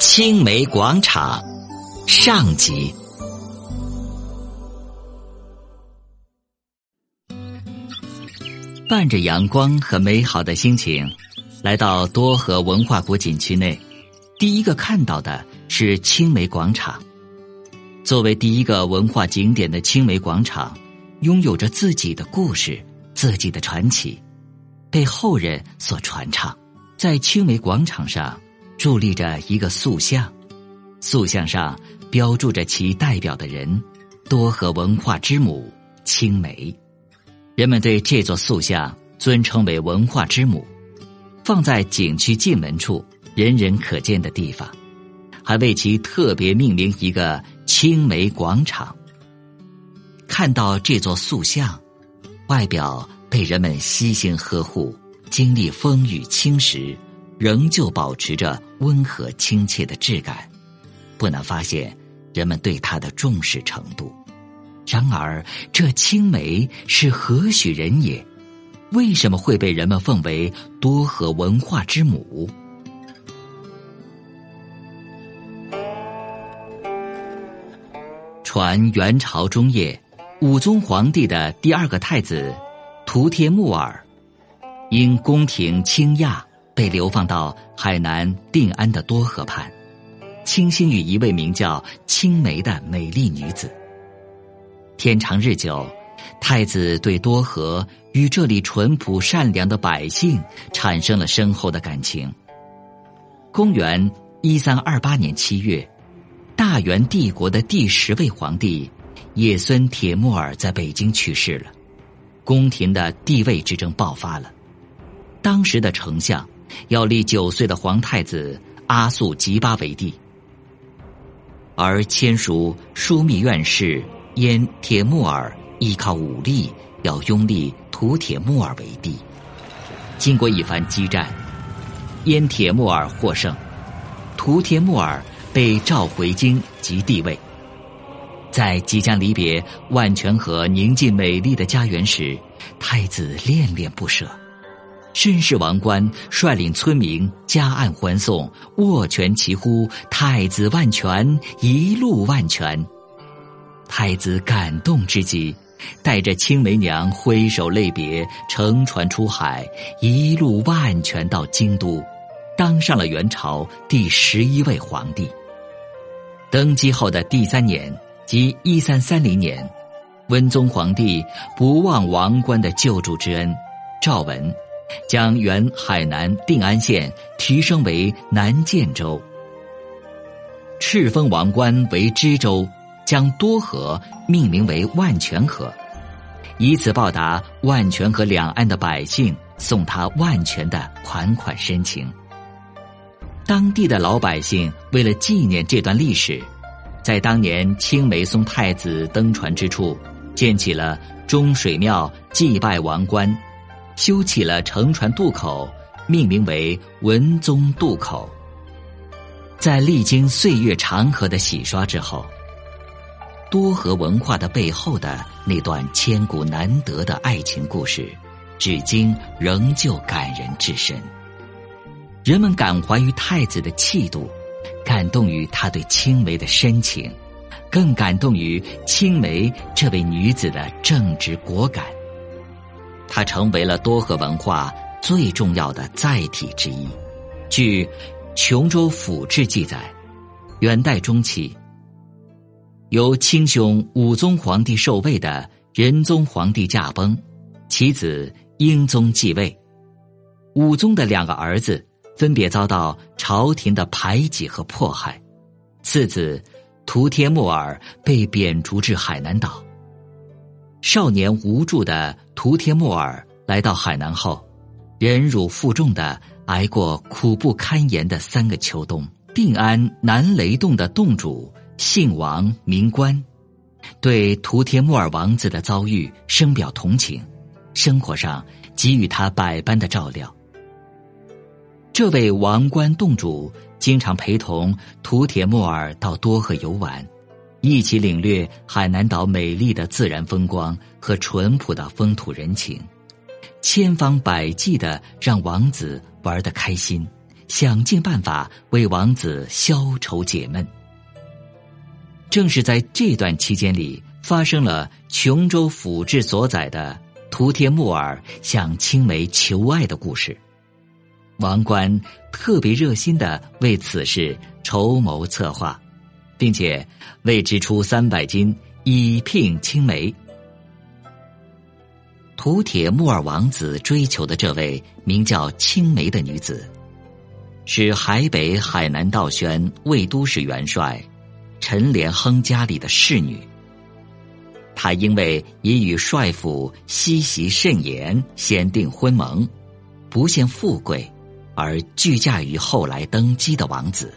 青梅广场上集。伴着阳光和美好的心情，来到多河文化国景区内，第一个看到的是青梅广场。作为第一个文化景点的青梅广场，拥有着自己的故事、自己的传奇，被后人所传唱。在青梅广场上，伫立着一个塑像，塑像上标注着其代表的人——多河文化之母青梅。人们对这座塑像尊称为“文化之母”，放在景区进门处人人可见的地方，还为其特别命名一个青梅广场。看到这座塑像，外表被人们悉心呵护，经历风雨侵蚀，仍旧保持着温和亲切的质感，不难发现人们对它的重视程度。然而，这青梅是何许人也？为什么会被人们奉为多河文化之母？传元朝中叶，武宗皇帝的第二个太子图帖木儿，因宫廷倾轧，被流放到海南定安的多河畔，倾心于一位名叫青梅的美丽女子。天长日久，太子对多河与这里淳朴善良的百姓产生了深厚的感情。公元一三二八年七月，大元帝国的第十位皇帝也孙铁木儿在北京去世了，宫廷的帝位之争爆发了。当时的丞相要立九岁的皇太子阿速吉巴为帝，而签署枢密院士。燕铁木儿依靠武力要拥立图铁木儿为帝，经过一番激战，燕铁木儿获胜，图铁木儿被召回京即帝位。在即将离别万泉河宁静美丽的家园时，太子恋恋不舍，绅士王冠率领村民夹岸欢送，握拳齐呼：“太子万全，一路万全。”太子感动之极，带着青梅娘挥手泪别，乘船出海，一路万全到京都，当上了元朝第十一位皇帝。登基后的第三年，即一三三零年，文宗皇帝不忘王冠的救助之恩，诏文将原海南定安县提升为南建州，敕封王冠为知州。将多河命名为万泉河，以此报答万泉河两岸的百姓送他万泉的款款深情。当地的老百姓为了纪念这段历史，在当年青梅送太子登船之处，建起了中水庙祭拜王冠，修起了乘船渡口，命名为文宗渡口。在历经岁月长河的洗刷之后。多河文化的背后的那段千古难得的爱情故事，至今仍旧感人至深。人们感怀于太子的气度，感动于他对青梅的深情，更感动于青梅这位女子的正直果敢。她成为了多河文化最重要的载体之一。据《琼州府志》记载，元代中期。由亲兄武宗皇帝受位的仁宗皇帝驾崩，其子英宗继位。武宗的两个儿子分别遭到朝廷的排挤和迫害。次子图帖木儿被贬逐至海南岛。少年无助的图帖木儿来到海南后，忍辱负重的挨过苦不堪言的三个秋冬。定安南雷洞的洞主。姓王名官，对图帖木儿王子的遭遇深表同情，生活上给予他百般的照料。这位王冠洞主经常陪同图帖木儿到多河游玩，一起领略海南岛美丽的自然风光和淳朴的风土人情，千方百计的让王子玩得开心，想尽办法为王子消愁解闷。正是在这段期间里，发生了琼州府志所载的图帖木儿向青梅求爱的故事。王冠特别热心的为此事筹谋策划，并且为支出三百金以聘青梅。图帖木尔王子追求的这位名叫青梅的女子，是海北海南道宣魏都使元帅陈连亨家里的侍女。她因为已与帅府西席甚言，先订婚盟，不羡富贵。而拒嫁于后来登基的王子，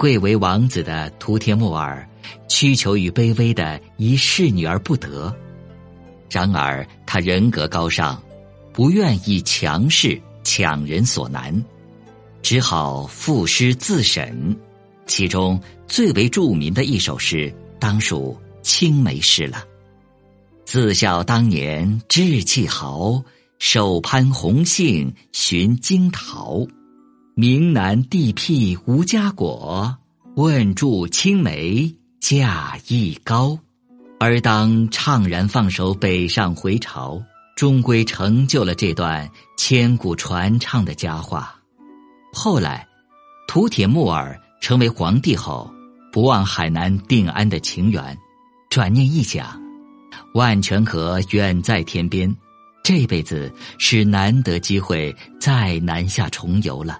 贵为王子的图帖木儿，屈求于卑微的一侍女而不得。然而他人格高尚，不愿意强势抢人所难，只好赋诗自审。其中最为著名的一首诗，当属青梅诗了。自笑当年志气豪。手攀红杏寻金桃，明南地僻无家果。问住青梅价亦高，而当怅然放手北上回朝，终归成就了这段千古传唱的佳话。后来，图帖木儿成为皇帝后，不忘海南定安的情缘，转念一想，万泉河远在天边。这辈子是难得机会再南下重游了，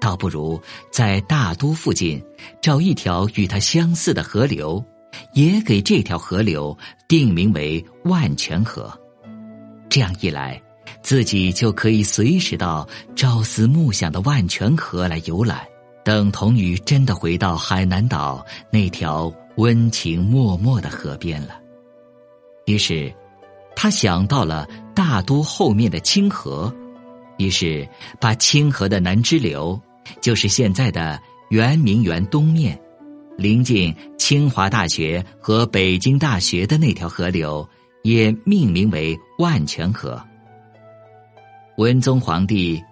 倒不如在大都附近找一条与它相似的河流，也给这条河流定名为万泉河。这样一来，自己就可以随时到朝思暮想的万泉河来游览，等同于真的回到海南岛那条温情脉脉的河边了。于是。他想到了大都后面的清河，于是把清河的南支流，就是现在的圆明园东面，临近清华大学和北京大学的那条河流，也命名为万泉河。文宗皇帝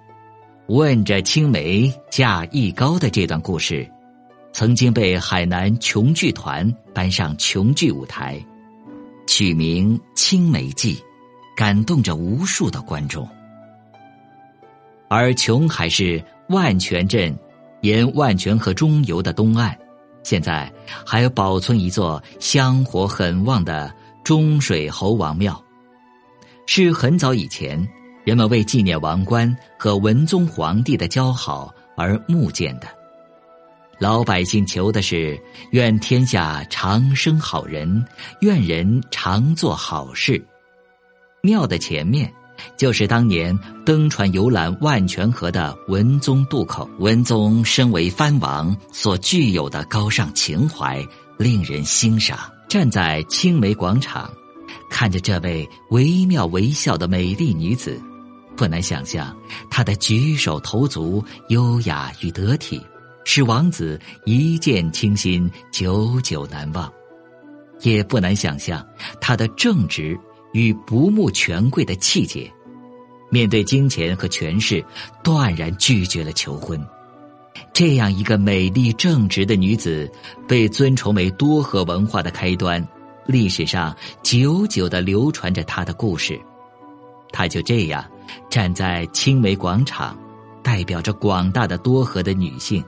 问着青梅价亦高的这段故事，曾经被海南琼剧团搬上琼剧舞台。取名《青梅记》，感动着无数的观众。而琼海市万泉镇沿万泉河中游的东岸，现在还保存一座香火很旺的中水侯王庙，是很早以前人们为纪念王冠和文宗皇帝的交好而募建的。老百姓求的是愿天下长生好人，愿人常做好事。庙的前面就是当年登船游览万泉河的文宗渡口。文宗身为藩王所具有的高尚情怀，令人欣赏。站在青梅广场，看着这位惟妙惟肖的美丽女子，不难想象她的举手投足优雅与得体。使王子一见倾心，久久难忘，也不难想象他的正直与不慕权贵的气节。面对金钱和权势，断然拒绝了求婚。这样一个美丽正直的女子，被尊崇为多河文化的开端。历史上久久的流传着她的故事。她就这样站在青梅广场，代表着广大的多河的女性。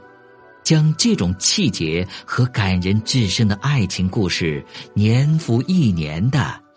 将这种气节和感人至深的爱情故事年复一年的